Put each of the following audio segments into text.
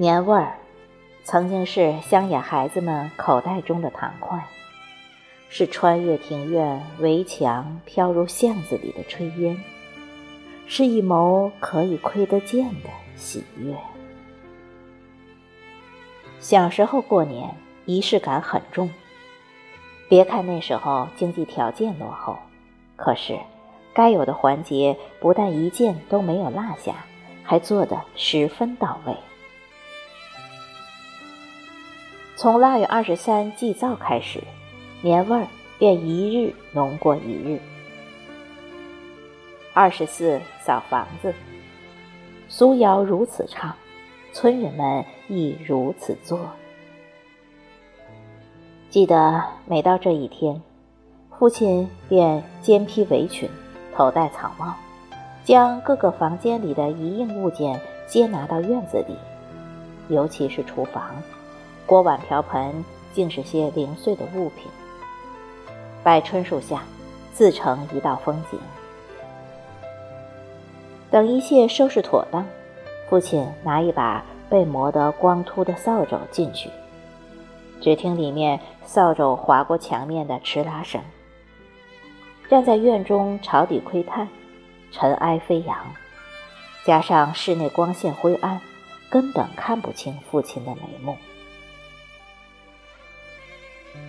年味儿，曾经是乡野孩子们口袋中的糖块，是穿越庭院围墙飘入巷子里的炊烟，是一谋可以窥得见的喜悦。小时候过年，仪式感很重。别看那时候经济条件落后，可是该有的环节不但一件都没有落下，还做得十分到位。从腊月二十三祭灶开始，年味儿便一日浓过一日。二十四扫房子，俗谣如此唱，村人们亦如此做。记得每到这一天，父亲便肩披围裙，头戴草帽，将各个房间里的一应物件接拿到院子里，尤其是厨房。锅碗瓢盆竟是些零碎的物品，摆春树下，自成一道风景。等一切收拾妥当，父亲拿一把被磨得光秃的扫帚进去，只听里面扫帚划过墙面的哧啦声。站在院中朝底窥探，尘埃飞扬，加上室内光线灰暗，根本看不清父亲的眉目。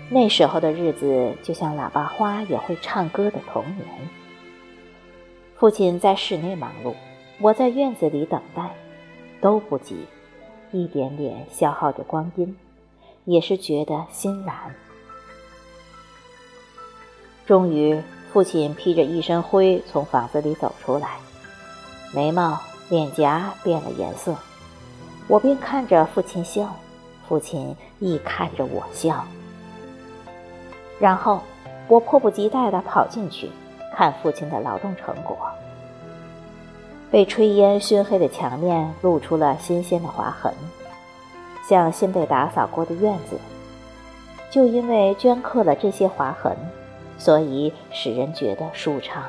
那时候的日子，就像喇叭花也会唱歌的童年。父亲在室内忙碌，我在院子里等待，都不急，一点点消耗着光阴，也是觉得欣然。终于，父亲披着一身灰从房子里走出来，眉毛、脸颊变了颜色，我便看着父亲笑，父亲亦看着我笑。然后，我迫不及待地跑进去，看父亲的劳动成果。被炊烟熏黑的墙面露出了新鲜的划痕，像新被打扫过的院子。就因为镌刻了这些划痕，所以使人觉得舒畅。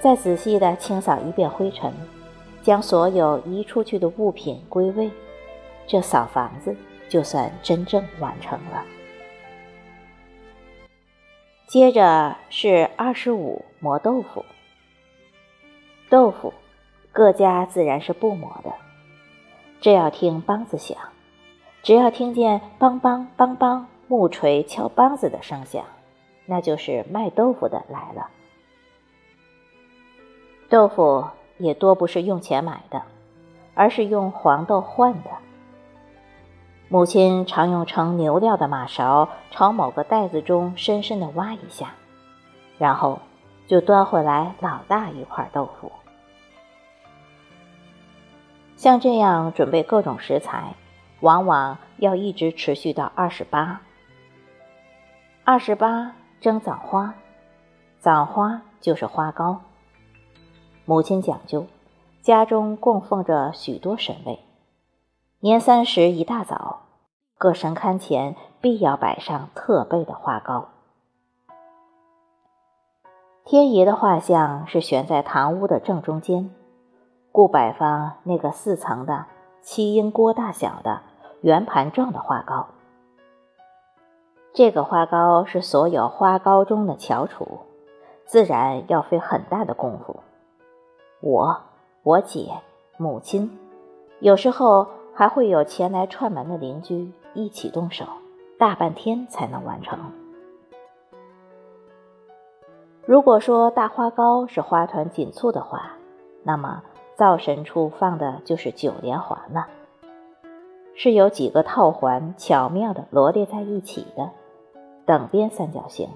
再仔细地清扫一遍灰尘，将所有移出去的物品归位，这扫房子就算真正完成了。接着是二十五磨豆腐。豆腐，各家自然是不磨的。这要听梆子响，只要听见梆梆梆梆木锤敲梆子的声响，那就是卖豆腐的来了。豆腐也多不是用钱买的，而是用黄豆换的。母亲常用盛牛料的马勺朝某个袋子中深深的挖一下，然后就端回来老大一块豆腐。像这样准备各种食材，往往要一直持续到二十八。二十八蒸枣花，枣花就是花糕。母亲讲究，家中供奉着许多神位。年三十一大早，各神龛前必要摆上特备的花糕。天爷的画像是悬在堂屋的正中间，故摆放那个四层的七英锅大小的圆盘状的花糕。这个花糕是所有花糕中的翘楚，自然要费很大的功夫。我、我姐、母亲，有时候。还会有前来串门的邻居一起动手，大半天才能完成。如果说大花糕是花团锦簇的话，那么灶神处放的就是九连环了，是有几个套环巧妙的罗列在一起的，等边三角形，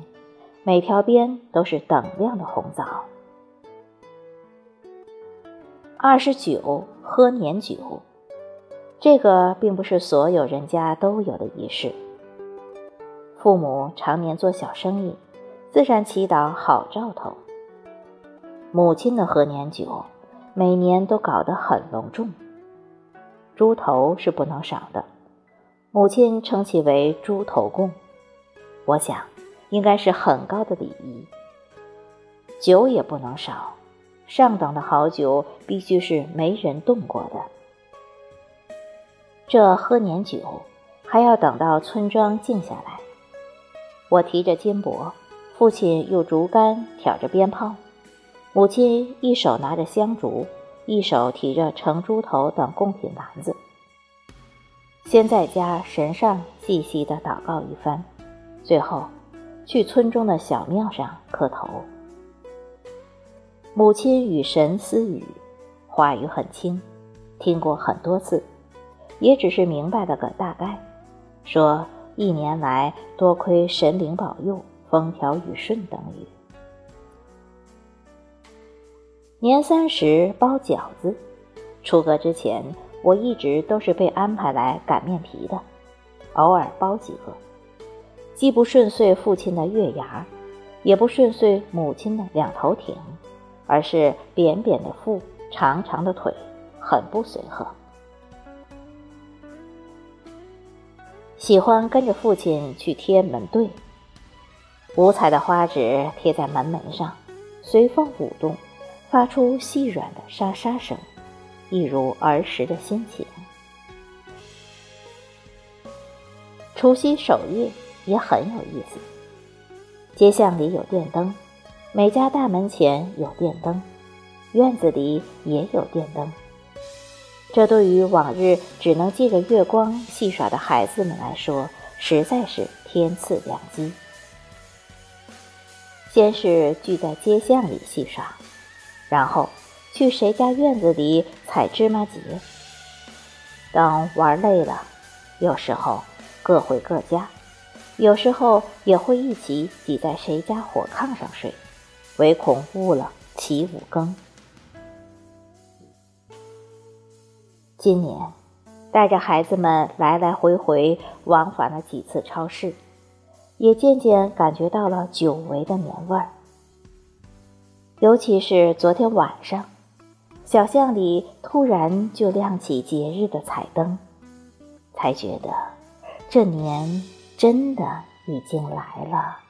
每条边都是等量的红枣。二十九喝年酒。这个并不是所有人家都有的仪式。父母常年做小生意，自然祈祷好兆头。母亲的贺年酒，每年都搞得很隆重，猪头是不能少的。母亲称其为猪头供，我想应该是很高的礼仪。酒也不能少，上等的好酒必须是没人动过的。这喝年酒，还要等到村庄静下来。我提着金箔，父亲用竹竿挑着鞭炮，母亲一手拿着香烛，一手提着盛猪头等贡品篮子。先在家神上细细的祷告一番，最后去村中的小庙上磕头。母亲与神私语，话语很轻，听过很多次，也只是明白了个大概，说一年来多亏神灵保佑，风调雨顺等语。年三十包饺子，出阁之前。我一直都是被安排来擀面皮的，偶尔包几个，既不顺遂父亲的月牙，也不顺遂母亲的两头挺，而是扁扁的腹，长长的腿，很不随和。喜欢跟着父亲去贴门对，五彩的花纸贴在门楣上，随风舞动，发出细软的沙沙声。一如儿时的心情。除夕守夜也很有意思。街巷里有电灯，每家大门前有电灯，院子里也有电灯。这对于往日只能借着月光戏耍的孩子们来说，实在是天赐良机。先是聚在街巷里戏耍，然后。去谁家院子里采芝麻节？等玩累了，有时候各回各家，有时候也会一起挤在谁家火炕上睡，唯恐误了起五更。今年带着孩子们来来回回往返了几次超市，也渐渐感觉到了久违的年味儿，尤其是昨天晚上。小巷里突然就亮起节日的彩灯，才觉得这年真的已经来了。